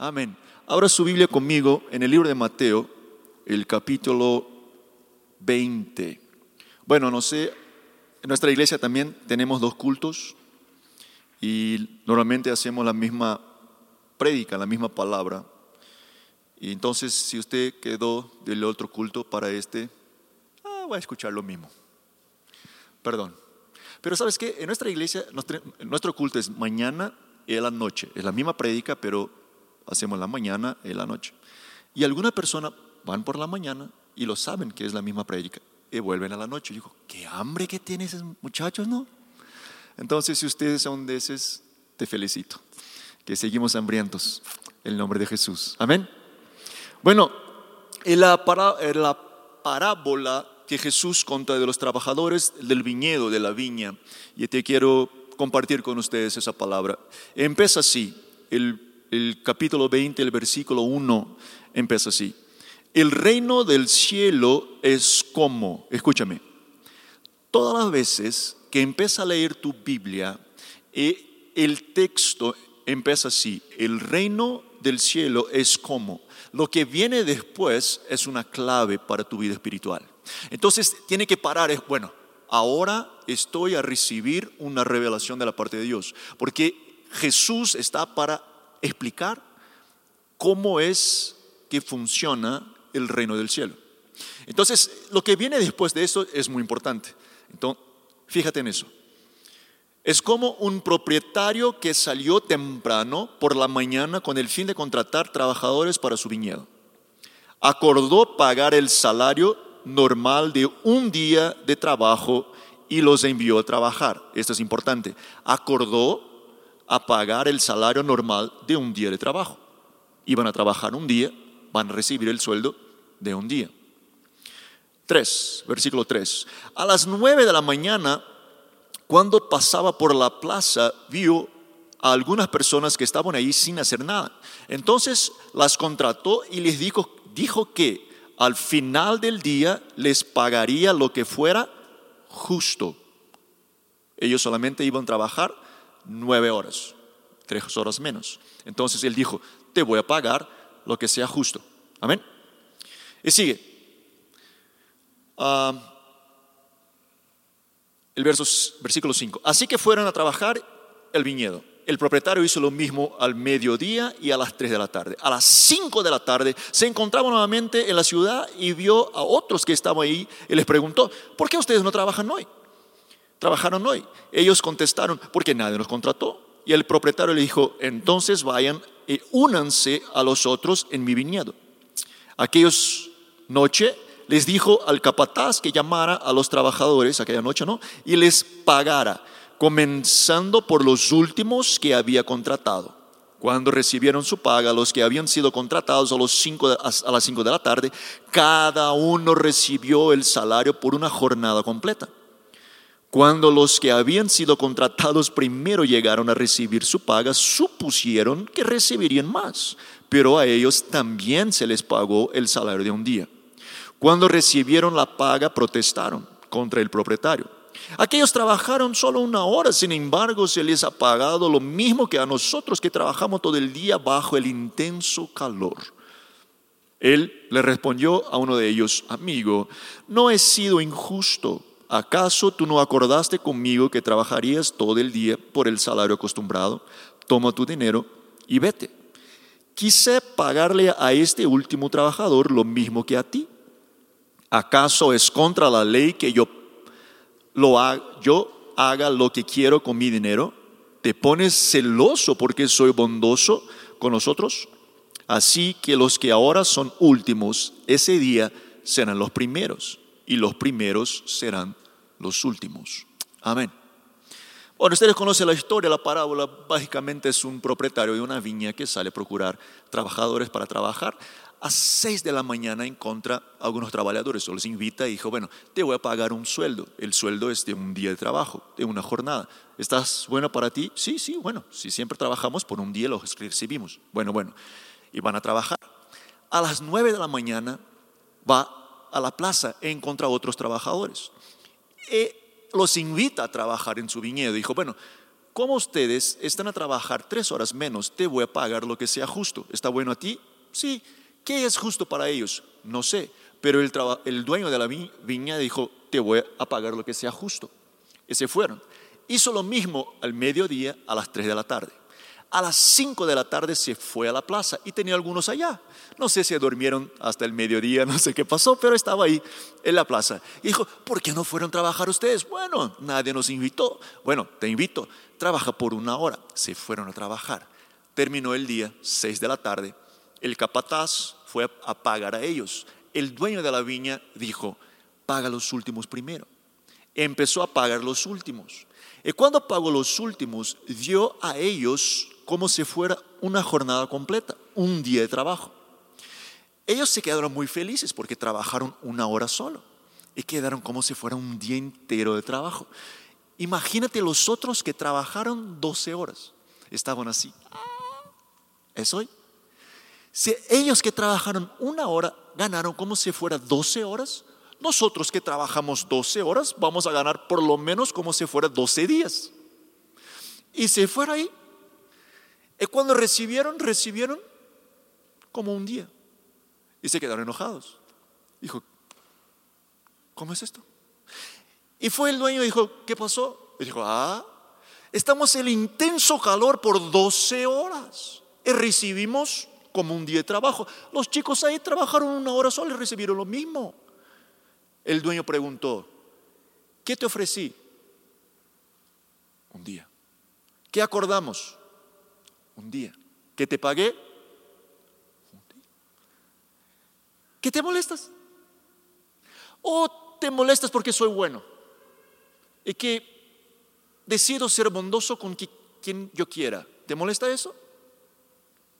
Amén. Ahora su Biblia conmigo en el libro de Mateo, el capítulo 20. Bueno, no sé, en nuestra iglesia también tenemos dos cultos y normalmente hacemos la misma prédica, la misma palabra. Y entonces, si usted quedó del otro culto para este, ah, voy a escuchar lo mismo. Perdón. Pero sabes qué, en nuestra iglesia, nuestro culto es mañana y la noche. Es la misma prédica, pero hacemos la mañana y la noche. Y algunas personas van por la mañana y lo saben que es la misma prédica y vuelven a la noche. Y digo, qué hambre que tienen esos muchachos, ¿no? Entonces, si ustedes son de esos, te felicito. Que seguimos hambrientos. En el nombre de Jesús. Amén. Bueno, en la, parábola que Jesús cuenta de los trabajadores del viñedo, de la viña, y te quiero compartir con ustedes esa palabra. Empieza así, el, el capítulo 20, el versículo 1, empieza así. El reino del cielo es como, escúchame, todas las veces que empieza a leer tu Biblia, eh, el texto empieza así, el reino del cielo es como. Lo que viene después es una clave para tu vida espiritual. Entonces tiene que parar, es bueno, ahora estoy a recibir una revelación de la parte de Dios, porque Jesús está para explicar cómo es que funciona el reino del cielo. Entonces, lo que viene después de eso es muy importante. Entonces, fíjate en eso. Es como un propietario que salió temprano por la mañana con el fin de contratar trabajadores para su viñedo. Acordó pagar el salario normal de un día de trabajo y los envió a trabajar. Esto es importante. Acordó a pagar el salario normal de un día de trabajo. Iban a trabajar un día, van a recibir el sueldo de un día. 3, versículo 3. A las 9 de la mañana, cuando pasaba por la plaza, vio a algunas personas que estaban ahí sin hacer nada. Entonces las contrató y les dijo, dijo que al final del día les pagaría lo que fuera justo. Ellos solamente iban a trabajar nueve horas, tres horas menos. Entonces él dijo, te voy a pagar lo que sea justo. Amén. Y sigue. Ah, el verso, versículo 5. Así que fueron a trabajar el viñedo. El propietario hizo lo mismo al mediodía y a las 3 de la tarde. A las 5 de la tarde se encontraba nuevamente en la ciudad y vio a otros que estaban ahí y les preguntó, ¿por qué ustedes no trabajan hoy? Trabajaron hoy. Ellos contestaron, porque nadie nos contrató. Y el propietario le dijo, entonces vayan y únanse a los otros en mi viñedo. Aquellos noche les dijo al capataz que llamara a los trabajadores aquella noche, ¿no? Y les pagara comenzando por los últimos que había contratado. Cuando recibieron su paga, los que habían sido contratados a, los cinco, a las 5 de la tarde, cada uno recibió el salario por una jornada completa. Cuando los que habían sido contratados primero llegaron a recibir su paga, supusieron que recibirían más, pero a ellos también se les pagó el salario de un día. Cuando recibieron la paga, protestaron contra el propietario Aquellos trabajaron solo una hora, sin embargo se les ha pagado lo mismo que a nosotros que trabajamos todo el día bajo el intenso calor. Él le respondió a uno de ellos, amigo, no he sido injusto. ¿Acaso tú no acordaste conmigo que trabajarías todo el día por el salario acostumbrado? Toma tu dinero y vete. Quise pagarle a este último trabajador lo mismo que a ti. ¿Acaso es contra la ley que yo lo haga, yo haga lo que quiero con mi dinero? ¿Te pones celoso porque soy bondoso con nosotros? Así que los que ahora son últimos, ese día serán los primeros y los primeros serán los últimos. Amén. Bueno, ustedes conocen la historia, la parábola básicamente es un propietario de una viña que sale a procurar trabajadores para trabajar a 6 de la mañana encuentra a algunos trabajadores, o les invita y dijo, bueno, te voy a pagar un sueldo. El sueldo es de un día de trabajo, de una jornada. ¿Estás bueno para ti? Sí, sí, bueno, si siempre trabajamos por un día los recibimos. Bueno, bueno, y van a trabajar. A las 9 de la mañana va a la plaza e encuentra a otros trabajadores. Y los invita a trabajar en su viñedo. Dijo, bueno, como ustedes están a trabajar tres horas menos, te voy a pagar lo que sea justo. ¿Está bueno a ti? Sí. ¿Qué es justo para ellos? No sé. Pero el, dueño de la viña dijo, te voy a pagar lo que sea justo. Y se fueron. Hizo lo mismo al mediodía a las tres de la tarde. A las 5 de la tarde se fue a la plaza y tenía algunos allá. No sé si durmieron hasta el mediodía, no sé qué pasó, pero estaba ahí en la plaza. Y dijo, ¿por qué no fueron a trabajar ustedes? Bueno, nadie nos invitó. Bueno, te invito, trabaja por una hora. Se fueron a trabajar. Terminó el día, 6 de la tarde. El capataz fue a pagar a ellos. El dueño de la viña dijo, paga los últimos primero. Empezó a pagar los últimos. Y cuando pagó los últimos, dio a ellos como si fuera una jornada completa, un día de trabajo. Ellos se quedaron muy felices porque trabajaron una hora solo y quedaron como si fuera un día entero de trabajo. Imagínate los otros que trabajaron 12 horas. Estaban así. ¿Es hoy? Si ellos que trabajaron una hora ganaron como si fuera 12 horas, nosotros que trabajamos 12 horas vamos a ganar por lo menos como si fuera 12 días. Y se fuera ahí y cuando recibieron, recibieron como un día. Y se quedaron enojados. Dijo, ¿cómo es esto? Y fue el dueño y dijo, ¿qué pasó? Y dijo, ah, estamos en el intenso calor por 12 horas. Y recibimos como un día de trabajo. Los chicos ahí trabajaron una hora sola y recibieron lo mismo. El dueño preguntó, ¿qué te ofrecí? Un día. ¿Qué acordamos? Un día. ¿Qué te pagué? Un día. ¿Qué te molestas? ¿O te molestas porque soy bueno? Y que decido ser bondoso con quien yo quiera. ¿Te molesta eso?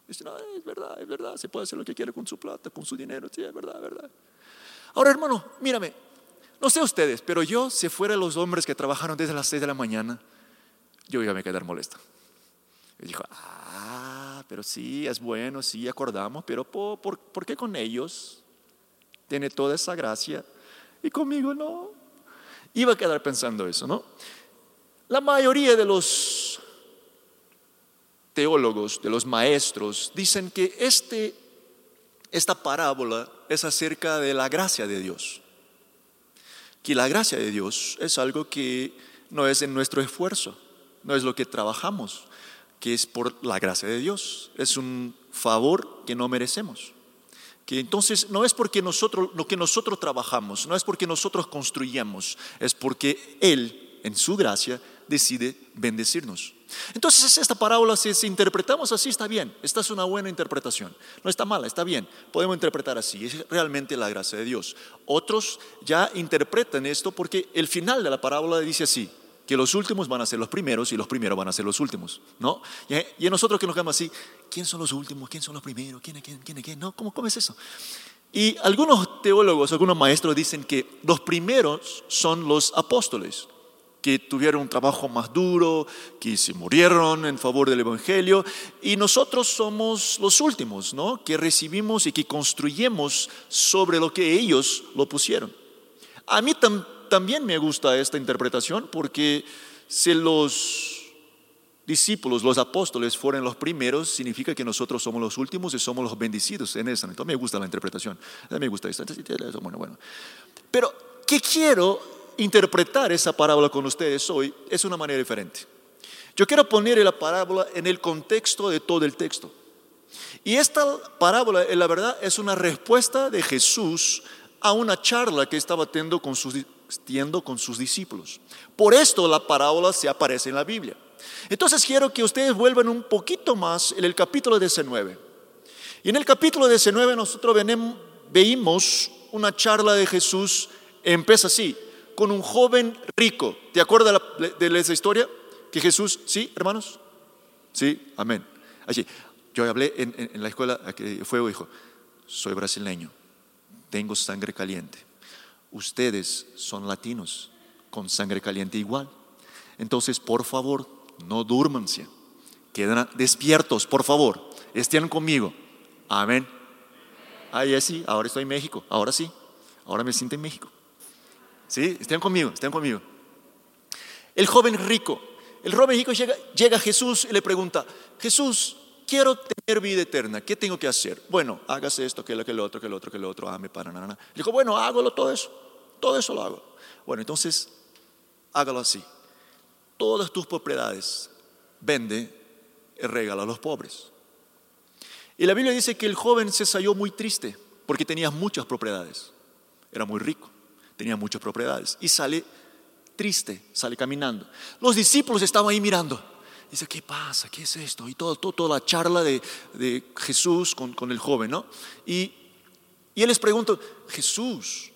Dice, no, es verdad, es verdad, se puede hacer lo que quiera con su plata, con su dinero, sí, es verdad, es verdad. Ahora, hermano, mírame, no sé ustedes, pero yo, si fuera los hombres que trabajaron desde las 6 de la mañana, yo iba a me quedar molesto. Y dijo, ah, pero sí, es bueno, sí, acordamos, pero ¿por, por, qué con ellos tiene toda esa gracia y conmigo no? Iba a quedar pensando eso, ¿no? La mayoría de los teólogos, de los maestros, dicen que este, esta parábola es acerca de la gracia de Dios. Que la gracia de Dios es algo que no es en nuestro esfuerzo, no es lo que trabajamos, que es por la gracia de Dios. Es un favor que no merecemos. Que entonces no es porque nosotros lo que nosotros trabajamos, no es porque nosotros construyamos, es porque Él, en su gracia, decide bendecirnos. Entonces esta parábola, si, interpretamos así, está bien. Esta es una buena interpretación. No está mala, está bien. Podemos interpretar así. Es realmente la gracia de Dios. Otros ya interpretan esto porque el final de la parábola dice así que los últimos van a ser los primeros y los primeros van a ser los últimos, ¿no? Y, y nosotros que nos quedamos así, ¿quién son los últimos? ¿Quién son los primeros? ¿Quién es quién? ¿Quién es quién? ¿No? ¿Cómo, ¿Cómo es eso? Y algunos teólogos, algunos maestros dicen que los primeros son los apóstoles, que tuvieron un trabajo más duro, que se murieron en favor del Evangelio, y nosotros somos los últimos, ¿no? Que recibimos y que construyemos sobre lo que ellos lo pusieron. A mí también me gusta esta interpretación porque si los discípulos, los apóstoles fueron los primeros, significa que nosotros somos los últimos y somos los bendecidos en esa. Entonces me gusta la interpretación, me gusta esto. Bueno, bueno. Pero, ¿qué quiero interpretar esa parábola con ustedes hoy es una manera diferente. Yo quiero poner la parábola en el contexto de todo el texto. Y esta parábola, en la verdad, es una respuesta de Jesús a una charla que estaba teniendo con sus, teniendo con sus discípulos. Por esto la parábola se aparece en la Biblia. Entonces quiero que ustedes vuelvan un poquito más en el capítulo 19. Y en el capítulo 19 nosotros veíamos una charla de Jesús, empieza así, con un joven rico. ¿Te acuerdas de, esa historia? Que Jesús, ¿sí, hermanos? Sí, amén. Así, yo hablé en, la escuela, que fue dijo, soy brasileño, tengo sangre caliente. Ustedes son latinos, con sangre caliente igual. Entonces, por favor, no durmanse, queden despiertos, por favor, estén conmigo. Amén. Ahí sí, ahora estoy en México, ahora sí, ahora me siento en México. ¿Sí? Estén conmigo, estén conmigo. El joven rico el joven rico llega, llega a Jesús y le pregunta, Jesús, quiero tener vida eterna, ¿qué tengo que hacer? Bueno, hágase esto, que lo, que lo otro, que lo otro, que lo otro, ame para nada. Dijo, bueno, hágalo todo eso, todo eso lo hago. Bueno, entonces, hágalo así. Todas tus propiedades vende y regala a los pobres. Y la Biblia dice que el joven se salió muy triste porque tenía muchas propiedades. Era muy rico, tenía muchas propiedades. Y sale triste, sale caminando. Los discípulos estaban ahí mirando. Dice, ¿qué pasa? ¿Qué es esto? Y todo, toda la charla de, Jesús con, el joven, ¿no? Y, y él les pregunta, Jesús,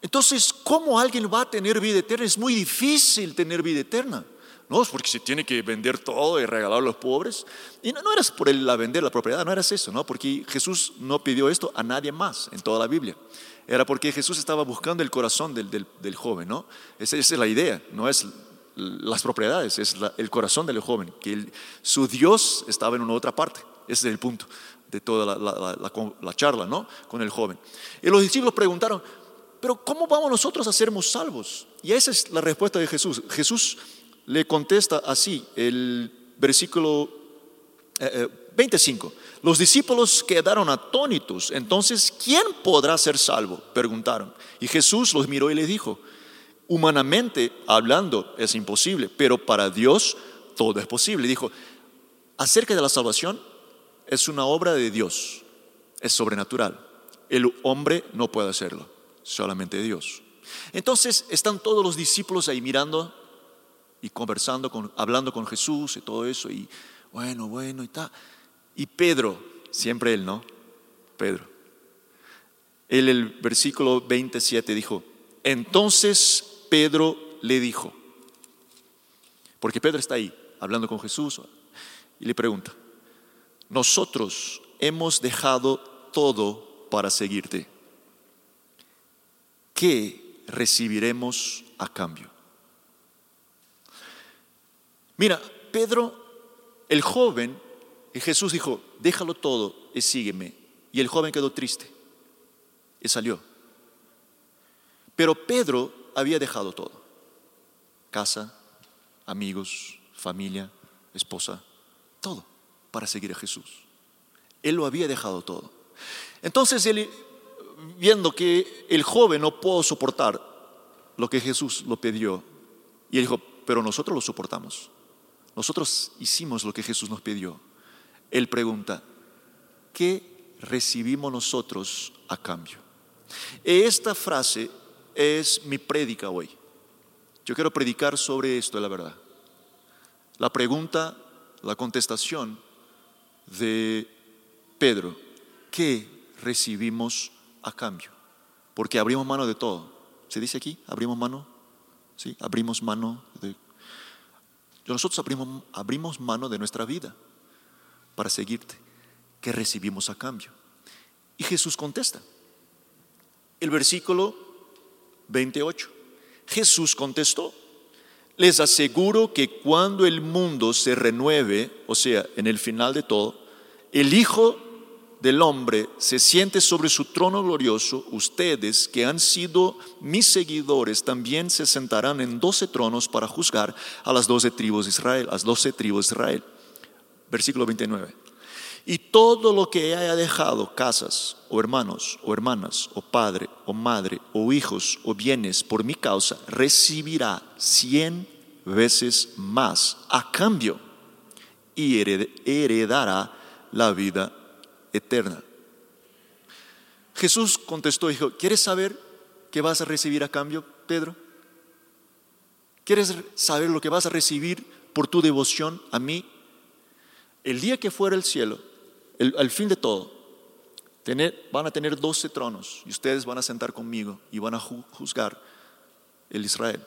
entonces, ¿cómo alguien va a tener vida eterna? Es muy difícil tener vida eterna. No, es porque se tiene que vender todo y regalar a los pobres. Y no, no eras por el, la vender la propiedad, no eras eso, ¿no? Porque Jesús no pidió esto a nadie más en toda la Biblia. Era porque Jesús estaba buscando el corazón del, del, joven, ¿no? Esa, es la idea, no es las propiedades, es el corazón del joven, que su Dios estaba en una otra parte. Ese es el punto de toda la, la, charla, ¿no? Con el joven. Y los discípulos preguntaron, pero ¿cómo vamos nosotros a sermos salvos? Y esa es la respuesta de Jesús. Jesús le contesta así, el versículo 25. Eh, eh, los discípulos quedaron atónitos. Entonces, ¿quién podrá ser salvo? Preguntaron. Y Jesús los miró y les dijo, humanamente hablando es imposible, pero para Dios todo es posible. Dijo, acerca de la salvación es una obra de Dios, es sobrenatural. El hombre no puede hacerlo, solamente Dios. Entonces están todos los discípulos ahí mirando y conversando, con, hablando con Jesús y todo eso, y bueno, bueno, y tal. Y Pedro, siempre él, ¿no? Pedro. Él, el versículo 27 dijo, entonces Pedro le dijo, porque Pedro está ahí hablando con Jesús y le pregunta, nosotros hemos dejado todo para seguirte. ¿Qué recibiremos a cambio? Mira, Pedro, el joven, y Jesús dijo, déjalo todo y sígueme. Y el joven quedó triste y salió. Pero Pedro había dejado todo. Casa, amigos, familia, esposa, todo para seguir a Jesús. Él lo había dejado todo. Entonces él, viendo que el joven no pudo soportar lo que Jesús lo pidió, y él dijo, pero nosotros lo soportamos. Nosotros hicimos lo que Jesús nos pidió. Él pregunta, ¿qué recibimos nosotros a cambio? Esta frase es mi prédica hoy. Yo quiero predicar sobre esto, la verdad. La pregunta, la contestación de Pedro, ¿qué recibimos a cambio? Porque abrimos mano de todo. ¿Se dice aquí? ¿Abrimos mano? ¿Sí? Abrimos mano nosotros abrimos, abrimos mano de nuestra vida para seguirte. ¿Qué recibimos a cambio? Y Jesús contesta. El versículo 28. Jesús contestó, les aseguro que cuando el mundo se renueve, o sea, en el final de todo, el Hijo del hombre se siente sobre su trono glorioso, ustedes que han sido mis seguidores también se sentarán en doce tronos para juzgar a las doce tribus de Israel, las doce tribus de Israel. Versículo 29. Y todo lo que haya dejado, casas, o hermanos, o hermanas, o padre, o madre, o hijos, o bienes, por mi causa, recibirá cien veces más a cambio y heredará la vida eterna. Jesús contestó y dijo, ¿quieres saber qué vas a recibir a cambio, Pedro? ¿Quieres saber lo que vas a recibir por tu devoción a mí? El día que fuera el cielo, al fin de todo, van a tener doce tronos y ustedes van a sentar conmigo y van a juzgar el Israel.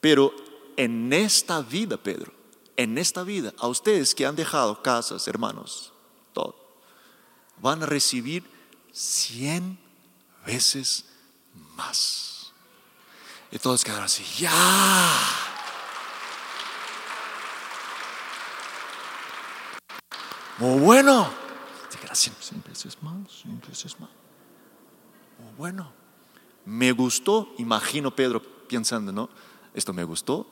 Pero en esta vida, Pedro, en esta vida, a ustedes que han dejado casas, hermanos, todo, van a recibir cien veces más. Y todos quedaron así, ya. Muy bueno. Muy bueno. Me gustó, imagino Pedro pensando, ¿no? Esto me gustó,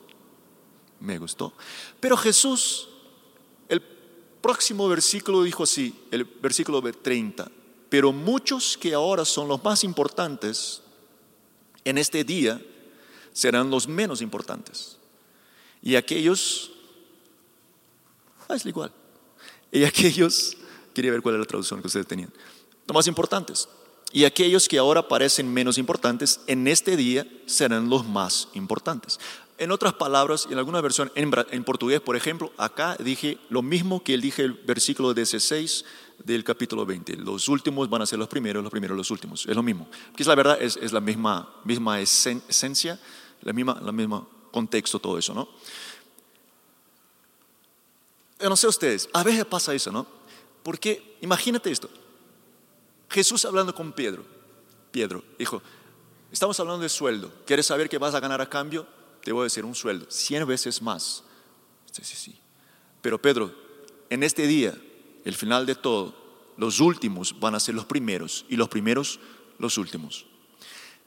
me gustó. Pero Jesús, el próximo versículo dijo así, el versículo 30, pero muchos que ahora son los más importantes, en este día serán los menos importantes. Y aquellos, ah, es igual, y aquellos, quería ver cuál era la traducción que ustedes tenían, los más importantes. Y aquellos que ahora parecen menos importantes, en este día serán los más importantes. En otras palabras, en alguna versión, en, portugués, por ejemplo, acá dije lo mismo que él dije el versículo 16 del capítulo 20. Los últimos van a ser los primeros, los primeros los últimos. Es lo mismo. Que es la verdad, es, es la misma, misma esencia, la misma, la misma contexto, todo eso, ¿no? Yo no sé ustedes, a veces pasa eso, ¿no? Porque imagínate esto. Jesús hablando con Pedro. Pedro dijo, estamos hablando de sueldo. ¿Quieres saber qué vas a ganar a cambio? Te voy a decir un sueldo, cien veces más. Sí, sí, sí. Pero Pedro, en este día, el final de todo, los últimos van a ser los primeros y los primeros los últimos.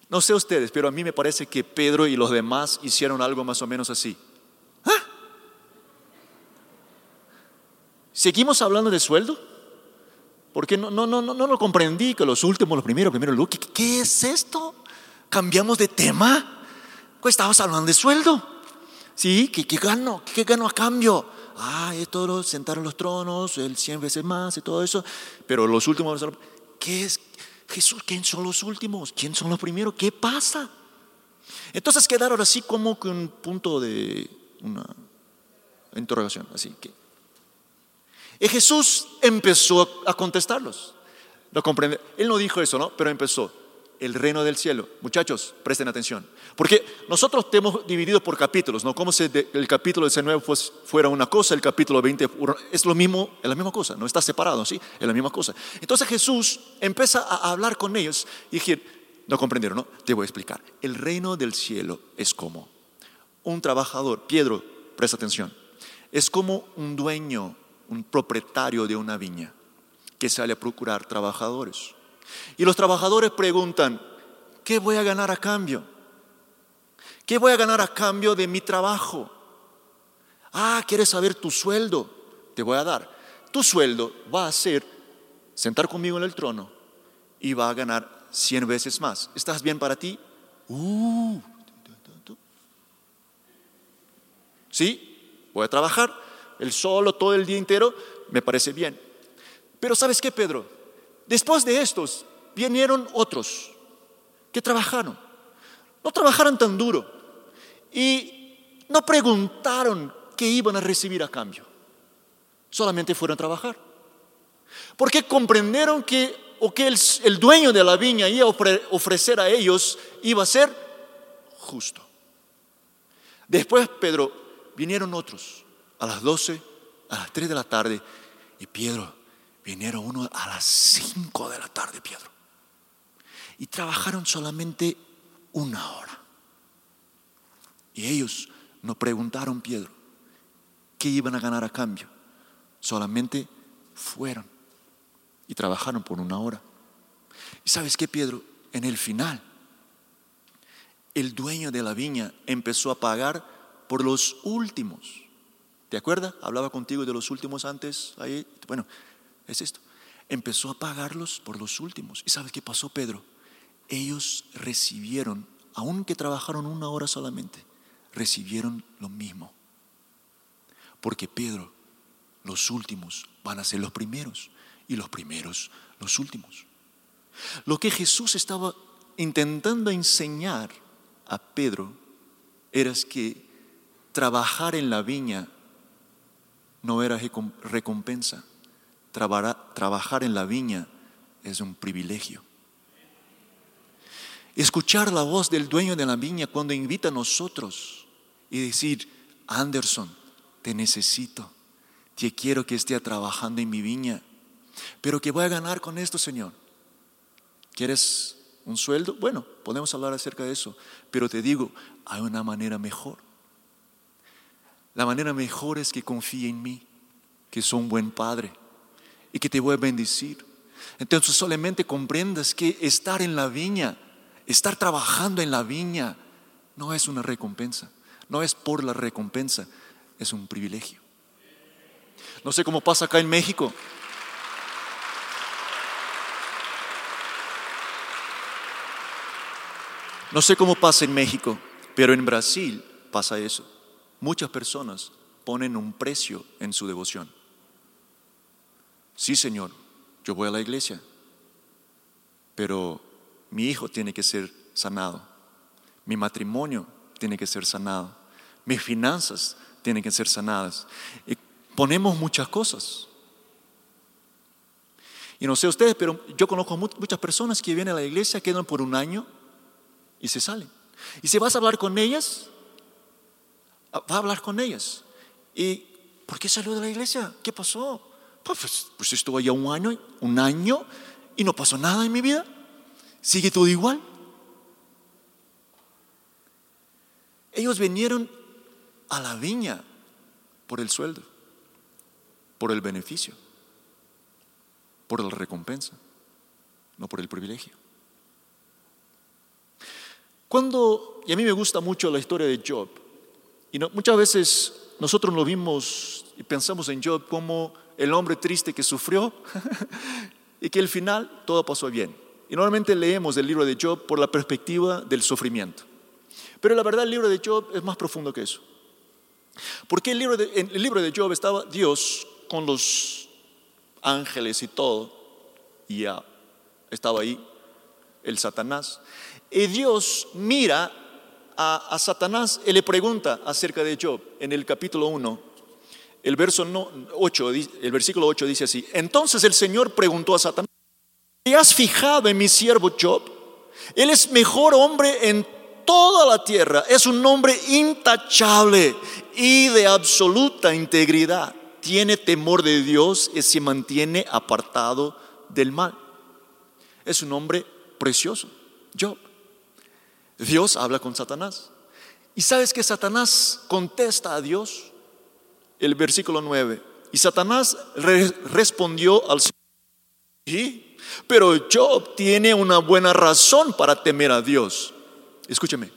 No sé ustedes, pero a mí me parece que Pedro y los demás hicieron algo más o menos así. ¿Seguimos hablando de sueldo? Porque no, no, no, no, no lo comprendí, que los últimos, los primeros, primero, ¿qué, ¿qué es esto? ¿Cambiamos de tema? Pues hablando de sueldo. ¿Sí? ¿Qué, qué gano? ¿Qué, gano a cambio? Ah, esto lo sentaron los tronos, el cien veces más y todo eso. Pero los últimos, ¿qué es? Jesús, ¿quién son los últimos? ¿Quién son los primeros? ¿Qué pasa? Entonces quedaron así como que un punto de una interrogación, así que y Jesús empezó a contestarlos. ¿Lo comprende? Él no dijo eso, ¿no? Pero empezó. El reino del cielo. Muchachos, presten atención. Porque nosotros tenemos dividido por capítulos, ¿no? Como si el capítulo 19 fuera una cosa, el capítulo 20 es lo mismo, es la misma cosa, no está separado, ¿sí? Es la misma cosa. Entonces Jesús empieza a hablar con ellos y dije, no comprendieron, ¿no? Te voy a explicar. El reino del cielo es como un trabajador, Pedro, presta atención, es como un dueño un propietario de una viña que sale a procurar trabajadores. Y los trabajadores preguntan, ¿qué voy a ganar a cambio? ¿Qué voy a ganar a cambio de mi trabajo? Ah, ¿quieres saber tu sueldo? Te voy a dar. Tu sueldo va a ser sentar conmigo en el trono y va a ganar 100 veces más. ¿Estás bien para ti? Uh, ¿Sí? Voy a trabajar el solo todo el día entero, me parece bien. Pero ¿sabes qué, Pedro? Después de estos vinieron otros que trabajaron. No trabajaron tan duro y no preguntaron qué iban a recibir a cambio. Solamente fueron a trabajar. Porque comprendieron que o que el, el dueño de la viña iba a ofrecer a ellos iba a ser justo. Después, Pedro, vinieron otros a las 12, a las 3 de la tarde. Y Pedro, vinieron uno a las 5 de la tarde, Pedro. Y trabajaron solamente una hora. Y ellos no preguntaron, Pedro, qué iban a ganar a cambio. Solamente fueron y trabajaron por una hora. ¿Y sabes qué, Pedro? En el final, el dueño de la viña empezó a pagar por los últimos. ¿Te acuerdas? Hablaba contigo de los últimos antes. Ahí, bueno, es esto. Empezó a pagarlos por los últimos. ¿Y sabes qué pasó, Pedro? Ellos recibieron, aunque trabajaron una hora solamente, recibieron lo mismo. Porque Pedro, los últimos van a ser los primeros y los primeros los últimos. Lo que Jesús estaba intentando enseñar a Pedro era que trabajar en la viña no era recompensa. Trabajar en la viña es un privilegio. Escuchar la voz del dueño de la viña cuando invita a nosotros y decir, Anderson, te necesito, te quiero que esté trabajando en mi viña, pero ¿qué voy a ganar con esto, Señor? ¿Quieres un sueldo? Bueno, podemos hablar acerca de eso, pero te digo, hay una manera mejor. La manera mejor es que confíe en mí, que soy un buen padre y que te voy a bendecir. Entonces solamente comprendas que estar en la viña, estar trabajando en la viña, no es una recompensa. No es por la recompensa, es un privilegio. No sé cómo pasa acá en México. No sé cómo pasa en México, pero en Brasil pasa eso. Muchas personas ponen un precio en su devoción. Sí, Señor, yo voy a la iglesia, pero mi hijo tiene que ser sanado, mi matrimonio tiene que ser sanado, mis finanzas tienen que ser sanadas. Y ponemos muchas cosas. Y no sé ustedes, pero yo conozco muchas personas que vienen a la iglesia, quedan por un año y se salen. Y si vas a hablar con ellas, va a hablar con ellas. ¿Y por qué salió de la iglesia? ¿Qué pasó? Pues, pues, pues estuve allá un año, un año y no pasó nada en mi vida. Sigue todo igual. Ellos vinieron a la viña por el sueldo, por el beneficio, por la recompensa, no por el privilegio. Cuando, y a mí me gusta mucho la historia de Job, y muchas veces nosotros lo vimos y pensamos en Job como el hombre triste que sufrió y que al final todo pasó bien. Y normalmente leemos el libro de Job por la perspectiva del sufrimiento. Pero la verdad el libro de Job es más profundo que eso. Porque el libro en el libro de Job estaba Dios con los ángeles y todo, y ya estaba ahí el Satanás. Y Dios mira a, Satanás y le pregunta acerca de Job en el capítulo 1. El, verso 8, el versículo 8 dice así, entonces el Señor preguntó a Satanás, ¿te has fijado en mi siervo Job? Él es mejor hombre en toda la tierra, es un hombre intachable y de absoluta integridad. Tiene temor de Dios y se mantiene apartado del mal. Es un hombre precioso, Job. Dios habla con Satanás. ¿Y sabes que Satanás contesta a Dios? El versículo 9. Y Satanás respondió al Señor. ¿Sí? Pero Job tiene una buena razón para temer a Dios. Escúcheme.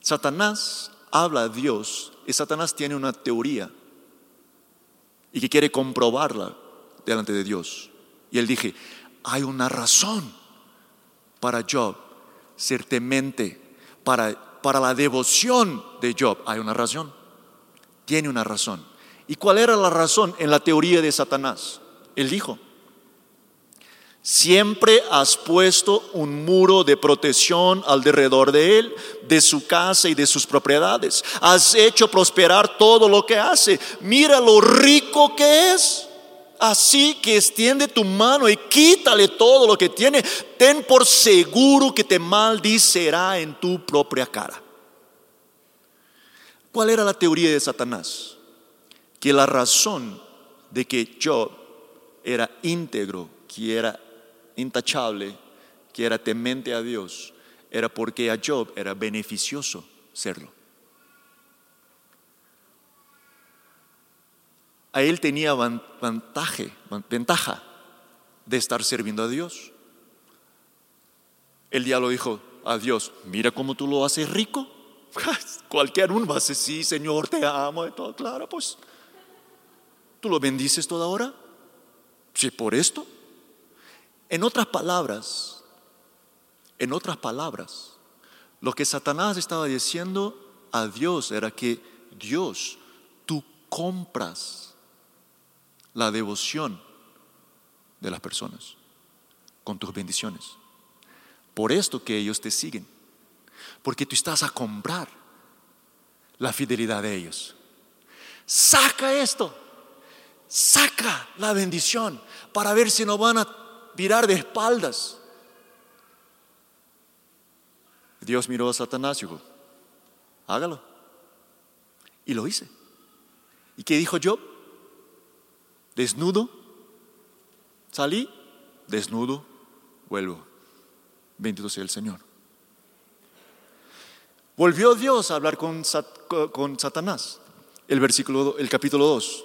Satanás habla a Dios y Satanás tiene una teoría y que quiere comprobarla delante de Dios. Y él dije, hay una razón para Job ser temente, para, para la devoción de Job. Hay una razón. Tiene una razón. ¿Y cuál era la razón en la teoría de Satanás? Él dijo, Siempre has puesto un muro de protección alrededor de él, de su casa y de sus propiedades. Has hecho prosperar todo lo que hace. Mira lo rico que es. Así que extiende tu mano y quítale todo lo que tiene. Ten por seguro que te maldicerá en tu propia cara. ¿Cuál era la teoría de Satanás? Que la razón de que Job era íntegro, que era intachable, que era temente a Dios, era porque a Job era beneficioso serlo. A él tenía ventaja de estar sirviendo a Dios. El diablo dijo a Dios, mira cómo tú lo haces rico. Cualquier uno va a decir, sí, Señor, te amo y todo. Claro, pues, ¿tú lo bendices toda hora? Sí, por esto. En otras palabras, en otras palabras, lo que Satanás estaba diciendo a Dios era que Dios, tú compras la devoción de las personas con tus bendiciones. Por esto que ellos te siguen, porque tú estás a comprar la fidelidad de ellos. Saca esto, saca la bendición para ver si no van a virar de espaldas. Dios miró a Satanás y dijo, hágalo. Y lo hice. ¿Y qué dijo yo? Desnudo, salí, desnudo, vuelvo. Bendito sea el Señor. Volvió Dios a hablar con, con Satanás, el versículo, el capítulo 2.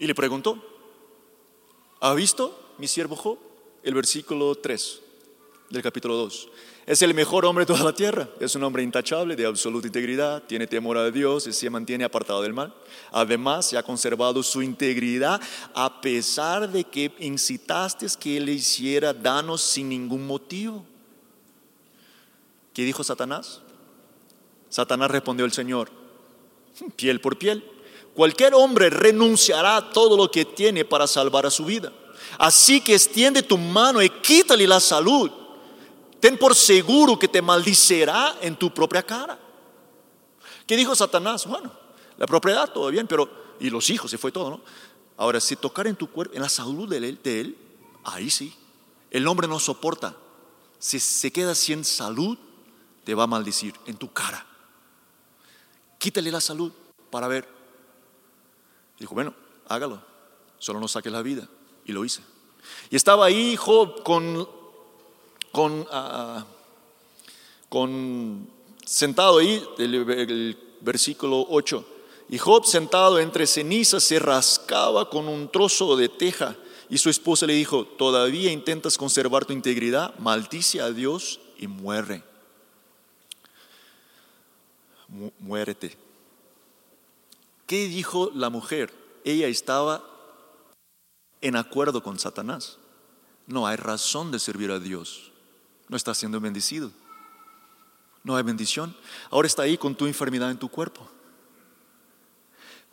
Y le preguntó, ¿Ha visto mi siervo Job? El versículo 3. del capítulo 2. Es el mejor hombre de toda la tierra. Es un hombre intachable, de absoluta integridad, tiene temor a Dios y se mantiene apartado del mal. Además, se ha conservado su integridad a pesar de que incitaste que él hiciera danos sin ningún motivo. ¿Qué dijo Satanás? Satanás respondió al Señor, piel por piel. Cualquier hombre renunciará a todo lo que tiene para salvar a su vida. Así que extiende tu mano y quítale la salud ten por seguro que te maldicerá en tu propia cara. ¿Qué dijo Satanás? Bueno, la propiedad, todo bien, pero, y los hijos, se fue todo, ¿no? Ahora, si tocar en tu cuerpo, en la salud de él, de él ahí sí. El hombre no soporta. Si se queda sin salud, te va a maldecir en tu cara. Quítale la salud para ver. Dijo, bueno, hágalo, solo no saques la vida. Y lo hice. Y estaba ahí Job con con, ah, con sentado ahí, el, versículo 8. Y Job sentado entre cenizas se rascaba con un trozo de teja. Y su esposa le dijo, ¿todavía intentas conservar tu integridad? Maldice a Dios y muere. muérete. ¿Qué dijo la mujer? Ella estaba en acuerdo con Satanás. No hay razón de servir a Dios no está siendo bendecido. No hay bendición. Ahora está ahí con tu enfermedad en tu cuerpo.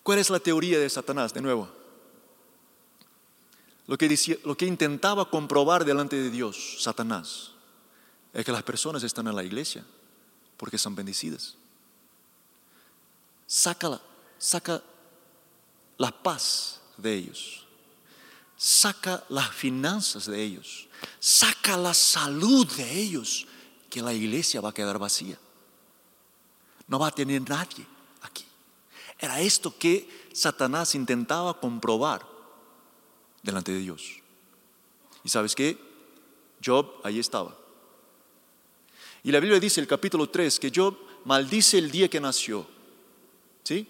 ¿Cuál es la teoría de Satanás? De nuevo, lo que, intentaba comprobar delante de Dios, Satanás, es que las personas están en la iglesia porque son bendecidas. Sácala, saca la paz de ellos saca las finanzas de ellos, saca la salud de ellos, que la iglesia va a quedar vacía. No va a tener nadie aquí. Era esto que Satanás intentaba comprobar delante de Dios. ¿Y sabes qué? Job ahí estaba. Y la Biblia dice, el capítulo 3, que Job maldice el día que nació. ¿Sí?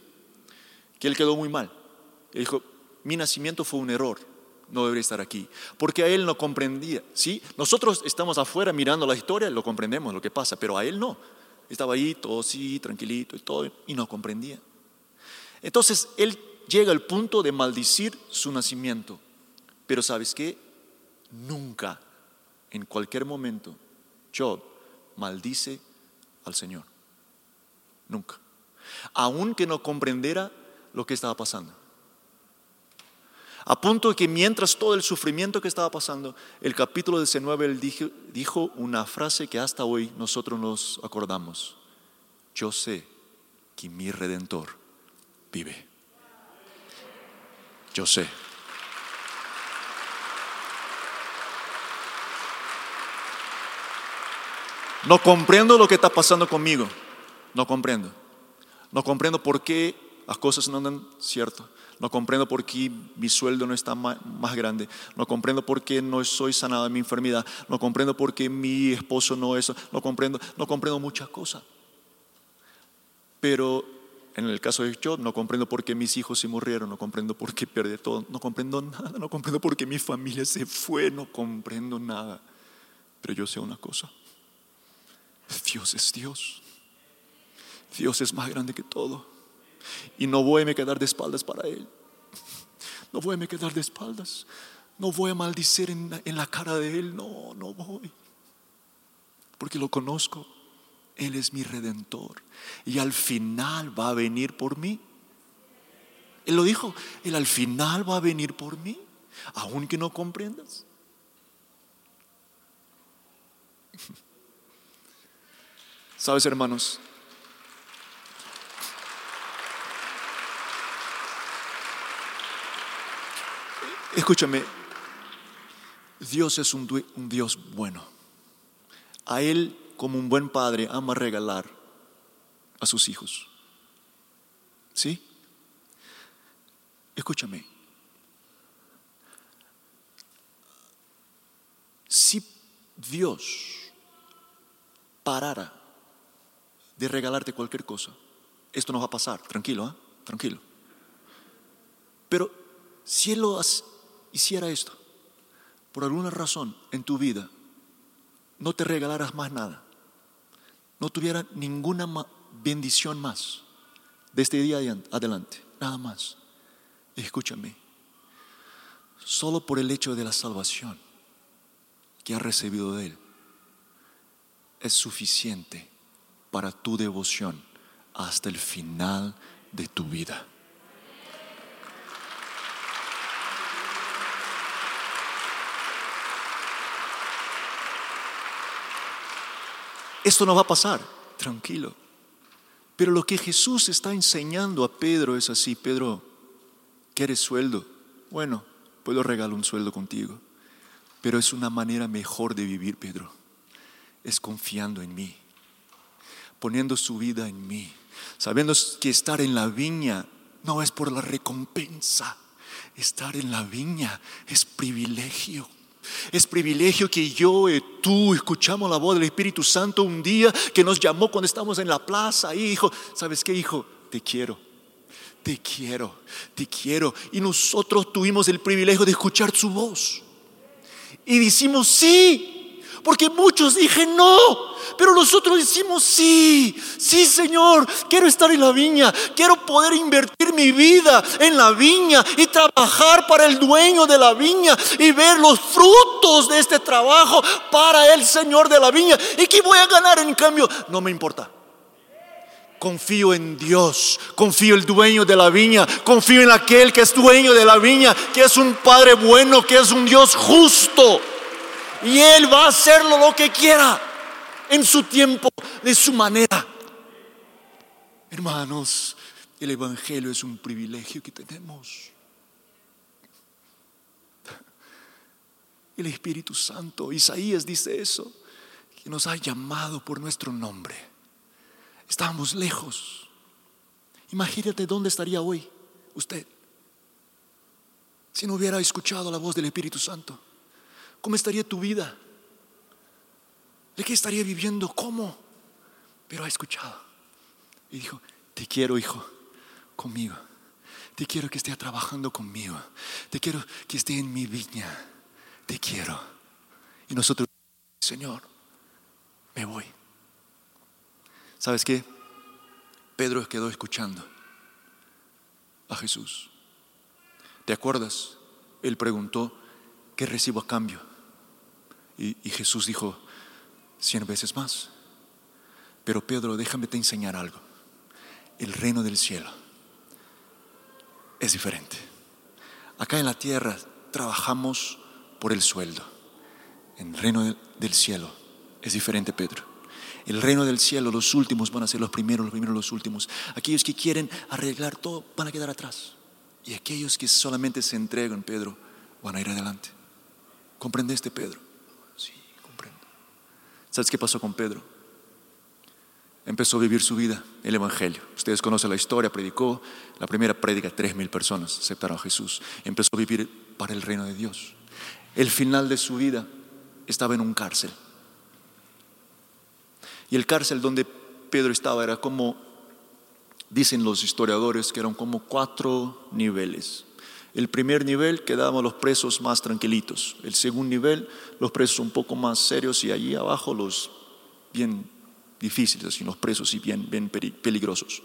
Que él quedó muy mal. Dijo, mi nacimiento fue un error no debería estar aquí, porque a él no comprendía, ¿sí? Nosotros estamos afuera mirando la historia, lo comprendemos lo que pasa, pero a él no. Estaba ahí todo así, tranquilito y todo, y no comprendía. Entonces, él llega al punto de maldecir su nacimiento, pero ¿sabes qué? Nunca, en cualquier momento, Job maldice al Señor. Nunca. Aunque no comprendiera lo que estaba pasando. A punto de que mientras todo el sufrimiento que estaba pasando, el capítulo 19 él dijo, dijo una frase que hasta hoy nosotros nos acordamos. Yo sé que mi redentor vive. Yo sé. No comprendo lo que está pasando conmigo. No comprendo. No comprendo por qué las cosas no andan cierto. No comprendo por qué mi sueldo no está más, grande. No comprendo por qué no soy sanada de mi enfermedad. No comprendo por qué mi esposo no es. No comprendo, no comprendo muchas cosas. Pero en el caso de Job, no comprendo por qué mis hijos se murieron. No comprendo por qué perdí todo. No comprendo nada. No comprendo por qué mi familia se fue. No comprendo nada. Pero yo sé una cosa. Dios es Dios. Dios es más grande que todo. Y no voy a me quedar de espaldas para Él. No voy a me quedar de espaldas. No voy a maldicer en, en la cara de Él. No, no voy. Porque lo conozco. Él es mi redentor. Y al final va a venir por mí. Él lo dijo. Él al final va a venir por mí. Aunque no comprendas. Sabes, hermanos, Escúchame, Dios es un, Dios bueno. A Él, como un buen padre, ama regalar a sus hijos. ¿Sí? Escúchame. Si Dios parara de regalarte cualquier cosa, esto no va a pasar, tranquilo, ¿eh? tranquilo. Pero si Él lo hace, hiciera esto, por alguna razón en tu vida, no te regalaras más nada, no tuviera ninguna bendición más de este día adelante, nada más. Escúchame, solo por el hecho de la salvación que has recibido de Él, es suficiente para tu devoción hasta el final de tu vida. Esto no va a pasar, tranquilo. Pero lo que Jesús está enseñando a Pedro es así, Pedro, ¿quieres sueldo? Bueno, puedo regalar un sueldo contigo, pero es una manera mejor de vivir, Pedro. Es confiando en mí, poniendo su vida en mí, sabiendo que estar en la viña no es por la recompensa, estar en la viña es privilegio. Es privilegio que yo y tú escuchamos la voz del Espíritu Santo un día que nos llamó cuando estamos en la plaza. Hijo, ¿sabes qué, hijo? Te quiero. Te quiero, te quiero. Y nosotros tuvimos el privilegio de escuchar su voz. Y decimos, sí, porque muchos dije no, pero nosotros decimos, sí, sí Señor, quiero estar en la viña, quiero poder invertir mi vida en la viña y trabajar para el dueño de la viña y ver los frutos de este trabajo para el Señor de la viña. ¿Y qué voy a ganar en cambio? No me importa. Confío en Dios, confío en el dueño de la viña, confío en aquel que es dueño de la viña, que es un Padre bueno, que es un Dios justo. Y Él va a hacerlo lo que quiera en su tiempo, de su manera. Hermanos, el Evangelio es un privilegio que tenemos. El Espíritu Santo, Isaías dice eso, que nos ha llamado por nuestro nombre. Estábamos lejos. Imagínate dónde estaría hoy usted si no hubiera escuchado la voz del Espíritu Santo. ¿Cómo estaría tu vida? ¿De qué estaría viviendo? ¿Cómo? Pero ha escuchado. Y dijo, te quiero, hijo, conmigo. Te quiero que esté trabajando conmigo. Te quiero que esté en mi viña. Te quiero. Y nosotros, Señor, me voy. ¿Sabes qué? Pedro quedó escuchando a Jesús. ¿Te acuerdas? Él preguntó, ¿qué recibo a cambio? Y, Jesús dijo, cien veces más. Pero Pedro, déjame te enseñar algo. El reino del cielo es diferente. Acá en la tierra trabajamos por el sueldo. En el reino del cielo es diferente, Pedro. El reino del cielo, los últimos van a ser los primeros, los primeros los últimos. Aquellos que quieren arreglar todo van a quedar atrás. Y aquellos que solamente se entregan, Pedro, van a ir adelante. ¿Comprendeste, Pedro? ¿Sabes qué pasó con Pedro? Empezó a vivir su vida, el Evangelio. Ustedes conocen la historia, predicó. La primera prédica, tres mil personas aceptaron a Jesús. Empezó a vivir para el reino de Dios. El final de su vida estaba en un cárcel. Y el cárcel donde Pedro estaba era como, dicen los historiadores, que eran como cuatro niveles. El primer nivel quedaban los presos más tranquilitos. El segundo nivel, los presos un poco más serios y allí abajo los bien difíciles, así los presos y bien, bien peligrosos.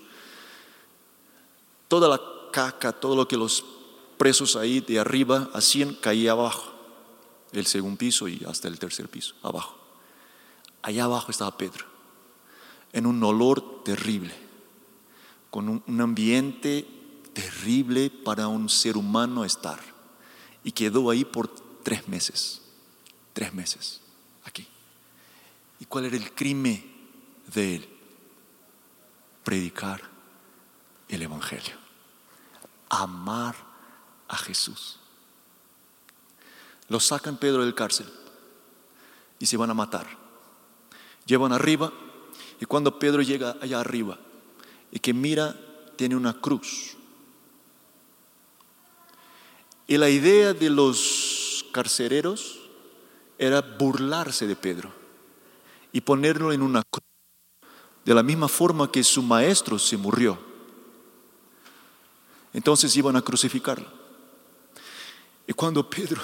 Toda la caca, todo lo que los presos ahí de arriba hacían caía abajo. El segundo piso y hasta el tercer piso, abajo. Allá abajo estaba Pedro, en un olor terrible, con un ambiente terrible para un ser humano estar. Y quedó ahí por tres meses, tres meses, aquí. ¿Y cuál era el crimen de él? Predicar el Evangelio, amar a Jesús. Lo sacan Pedro del cárcel y se van a matar. Llevan arriba y cuando Pedro llega allá arriba y que mira, tiene una cruz y la idea de los carcereros era burlarse de Pedro y ponerlo en una cruz, de la misma forma que su maestro se murió. Entonces iban a crucificarlo. Y cuando Pedro,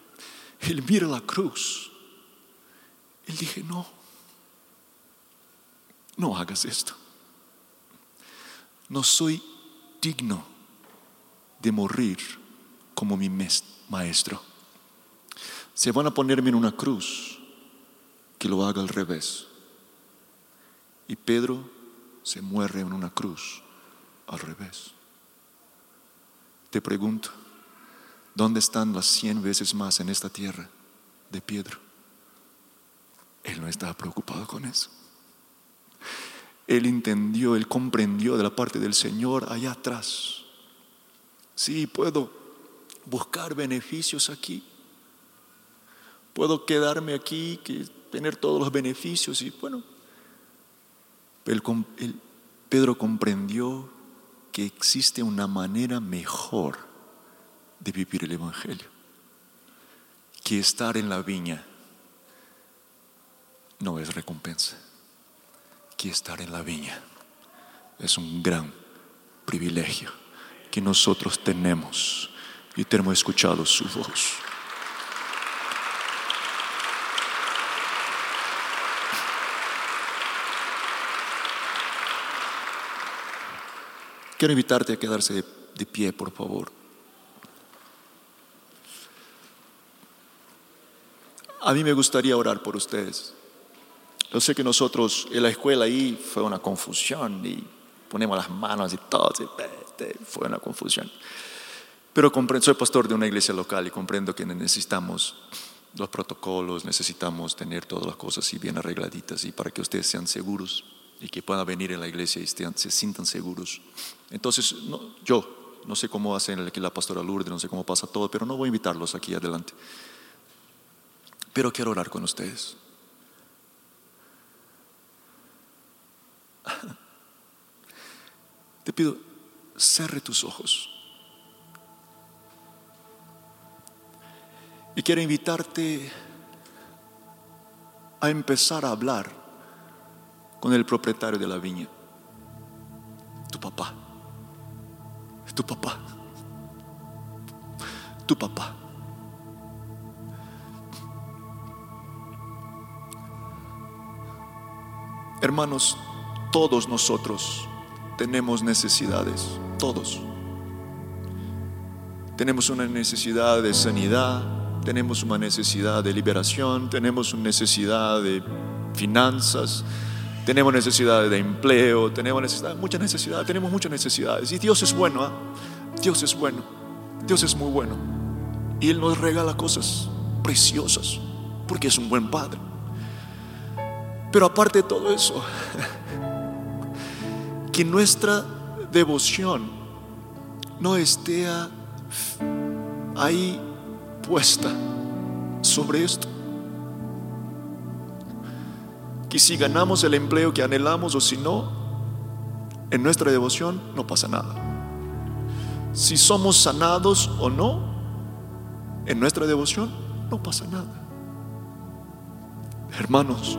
él mira la cruz, Él dije, no, no hagas esto. No soy digno de morir como mi maestro. Se van a ponerme en una cruz que lo haga al revés. Y Pedro se muere en una cruz al revés. Te pregunto, ¿dónde están las cien veces más en esta tierra de Pedro? Él no estaba preocupado con eso. Él entendió, él comprendió de la parte del Señor allá atrás. Sí, puedo buscar beneficios aquí. Puedo quedarme aquí, que tener todos los beneficios y bueno. Pedro comprendió que existe una manera mejor de vivir el Evangelio que estar en la viña no es recompensa, que estar en la viña es un gran privilegio que nosotros tenemos y tenemos escuchado su voz. Quiero invitarte a quedarse de, pie, por favor. A mí me gustaría orar por ustedes. Yo sé que nosotros en la escuela ahí fue una confusión y ponemos las manos y todo, fue una confusión. Pero comprendo, soy pastor de una iglesia local y comprendo que necesitamos los protocolos, necesitamos tener todas las cosas así bien arregladitas y para que ustedes sean seguros y que puedan venir en la iglesia y se sientan seguros. Entonces, yo no sé cómo hacen aquí la pastora Lourdes, no sé cómo pasa todo, pero no voy a invitarlos aquí adelante. Pero quiero orar con ustedes. Te pido, cerre tus ojos. Y quiero invitarte a empezar a hablar con el propietario de la viña, tu papá, tu papá, tu papá. Hermanos, todos nosotros tenemos necesidades, todos. Tenemos una necesidad de sanidad, tenemos una necesidad de liberación, tenemos una necesidad de finanzas, tenemos necesidad de empleo, tenemos necesidad, mucha necesidad, tenemos muchas necesidades. Y Dios es bueno, ¿ah? Dios es bueno, Dios es muy bueno. Y Él nos regala cosas preciosas, porque es un buen Padre. Pero aparte de todo eso, que nuestra devoción no esté ahí sobre esto. Que si ganamos el empleo que anhelamos o si no, en nuestra devoción no pasa nada. Si somos sanados o no, en nuestra devoción no pasa nada. Hermanos,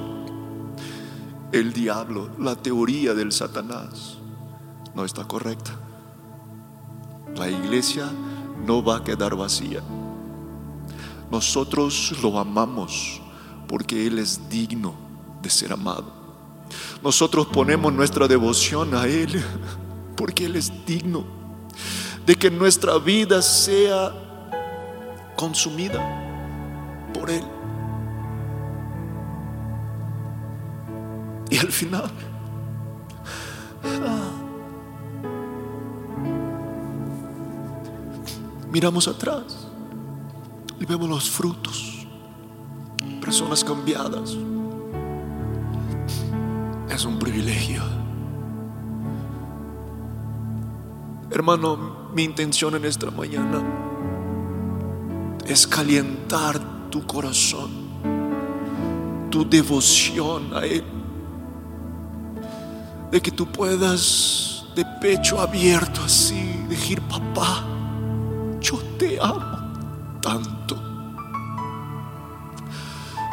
el diablo, la teoría del Satanás, no está correcta. La iglesia no va a quedar vacía. Nosotros lo amamos porque Él es digno de ser amado. Nosotros ponemos nuestra devoción a Él porque Él es digno de que nuestra vida sea consumida por Él. Y al final, miramos atrás vemos los frutos, personas cambiadas. Es un privilegio. Hermano, mi intención en esta mañana es calentar tu corazón, tu devoción a Él de que tú puedas de pecho abierto así decir, papá, yo te amo tanto.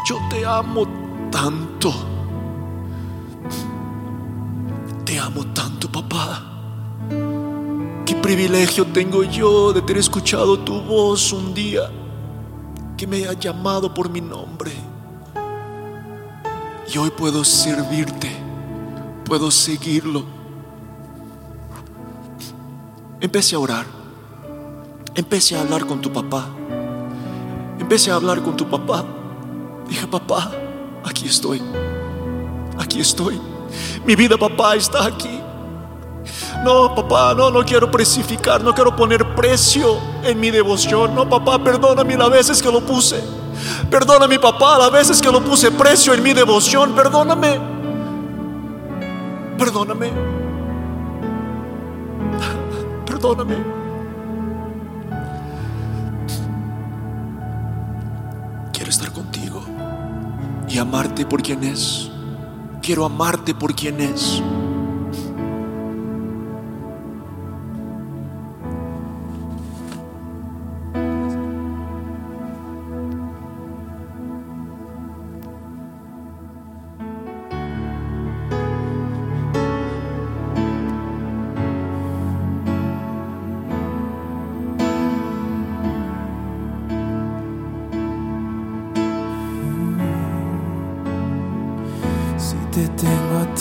Yo te amo tanto. Te amo tanto, papá. Qué privilegio tengo yo de tener escuchado tu voz un día que me ha llamado por mi nombre. Y hoy puedo servirte, puedo seguirlo. Empecé a orar, empecé a hablar con tu papá, empecé a hablar con tu papá. Dije, papá, aquí estoy, aquí estoy. Mi vida, papá, está aquí. No, papá, no, no quiero precificar, no quiero poner precio en mi devoción. No, papá, perdóname las veces que lo puse. Perdóname, papá, las veces que lo puse precio en mi devoción. Perdóname. Perdóname. Perdóname. Estar contigo y amarte por quien es. Quiero amarte por quien es.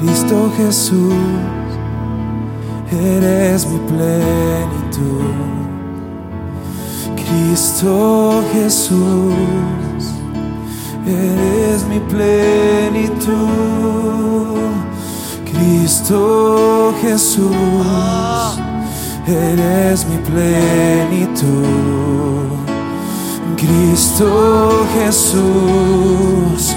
Cristo Jesús, eres mi plenitud. Cristo Jesús, eres mi plenitud. Cristo Jesús, eres mi plenitud. Cristo Jesús,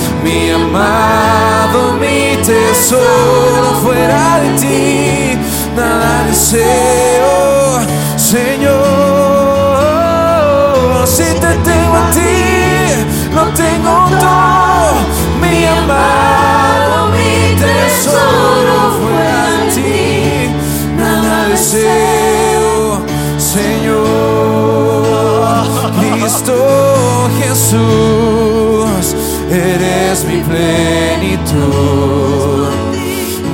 Mi amado, mi tesoro, fuera de ti, nada deseo, Señor. Si te tengo a ti, lo tengo todo. Mi amado, mi tesoro, fuera de ti, nada deseo, Señor. Cristo Jesús, eres mi plenitud.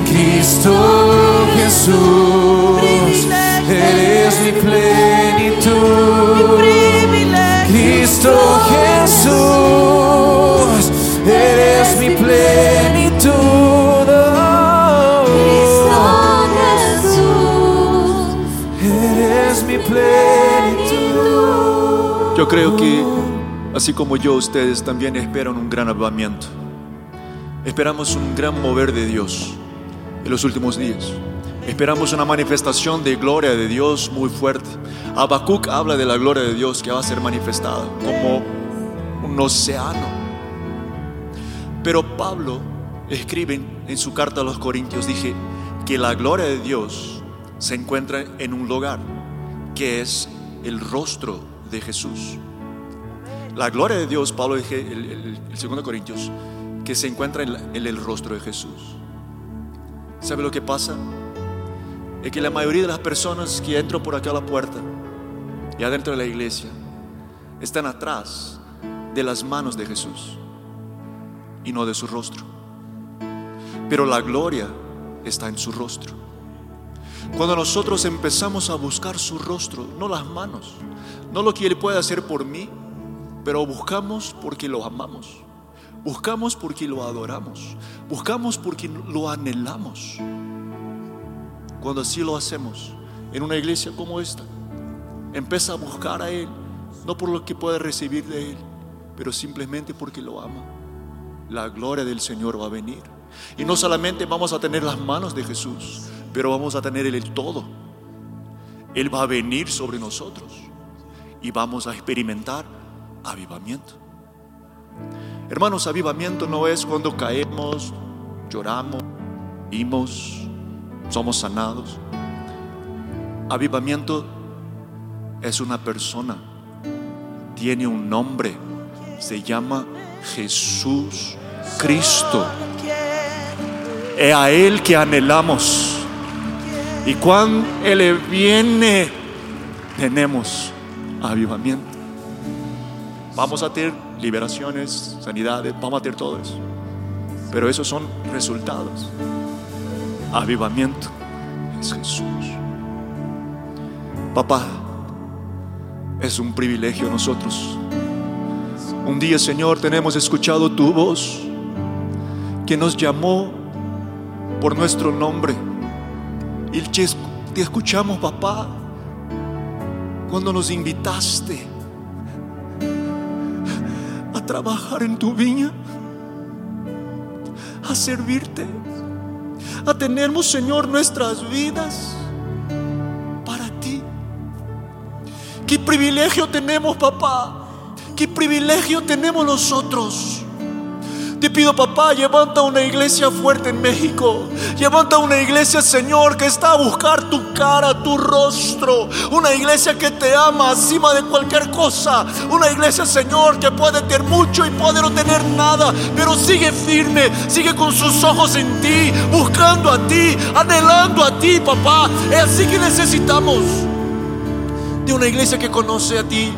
Cristo Jesús, eres mi plenitud. Cristo Jesús, eres mi plenitud. Eres mi plenitud. Yo creo que, así como yo, ustedes también esperan un gran avivamiento. Esperamos un gran mover de Dios en los últimos días. Esperamos una manifestación de gloria de Dios muy fuerte. Habacuc habla de la gloria de Dios que va a ser manifestada como un océano. Pero Pablo escribe en su carta a los Corintios, dije, que la gloria de Dios se encuentra en un lugar, que es el rostro de Jesús. La gloria de Dios, Pablo dije, el, el, 2 Corintios, que se encuentra en, el rostro de Jesús. ¿Sabe lo que pasa? Es que la mayoría de las personas que entran por acá a la puerta y adentro de la iglesia están atrás de las manos de Jesús y no de su rostro. Pero la gloria está en su rostro. Cuando nosotros empezamos a buscar su rostro, no las manos, no lo que Él puede hacer por mí, pero buscamos porque lo amamos, buscamos porque lo adoramos, buscamos porque lo anhelamos. Cuando así lo hacemos en una iglesia como esta, empieza a buscar a Él, no por lo que puede recibir de Él, pero simplemente porque lo ama. La gloria del Señor va a venir. Y no solamente vamos a tener las manos de Jesús, pero vamos a tener el todo. Él va a venir sobre nosotros y vamos a experimentar avivamiento. Hermanos, avivamiento no es cuando caemos, lloramos, vimos, somos sanados. Avivamiento es una persona, tiene un nombre, se llama Jesús Cristo. Es a Él que anhelamos. Y cuando Él viene, tenemos avivamiento. Vamos a tener liberaciones, sanidades, vamos a tener todo eso. Pero esos son resultados. Avivamiento es Jesús. Papá, es un privilegio nosotros. Un día, Señor, tenemos escuchado tu voz que nos llamó por nuestro nombre. Y te escuchamos, papá, cuando nos invitaste trabajar en tu viña, a servirte, a tenernos, Señor, nuestras vidas para ti. Qué privilegio tenemos, papá. Qué privilegio tenemos nosotros te pido, papá, levanta una iglesia fuerte en México. Levanta una iglesia, Señor, que está a buscar tu cara, tu rostro. Una iglesia que te ama encima de cualquier cosa. Una iglesia, Señor, que puede tener mucho y puede no tener nada. Pero sigue firme, sigue con sus ojos en ti, buscando a ti, anhelando a ti, papá. Es así que necesitamos de una iglesia que conoce a ti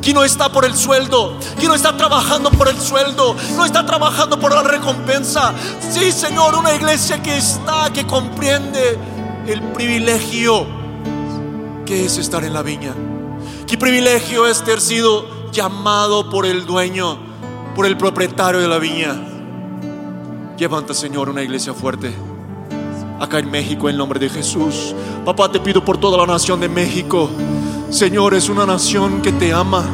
que no está por el sueldo, que no está trabajando por el sueldo, no está trabajando por la recompensa. Sí, Señor, una iglesia que está, que comprende el privilegio que es estar en la viña. Qué privilegio es ter sido llamado por el dueño, por el propietario de la viña. Levanta, Señor, una iglesia fuerte acá en México en nombre de Jesús. Papá, te pido por toda la nación de México. Señor, es una nación que te ama.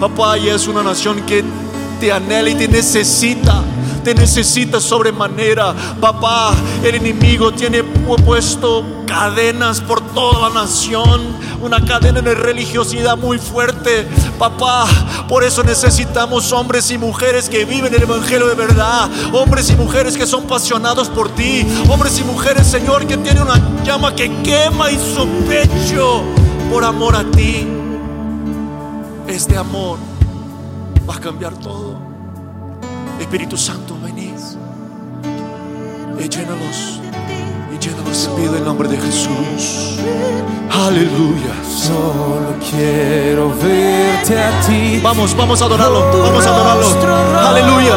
Papá, y es una nación que te anhela y te necesita. Te necesita sobremanera. Papá, el enemigo tiene puesto cadenas por toda la nación. Una cadena de religiosidad muy fuerte. Papá, por eso necesitamos hombres y mujeres que viven el Evangelio de verdad. Hombres y mujeres que son apasionados por ti. Hombres y mujeres, Señor, que tienen una llama que quema en su pecho por amor a ti. Este amor va a cambiar todo. Espíritu Santo, venís y llénalos. Y llénalos, pido en nombre de Jesús. Aleluya. Solo quiero verte a ti. Vamos, vamos a adorarlo. Vamos a adorarlo. Aleluya.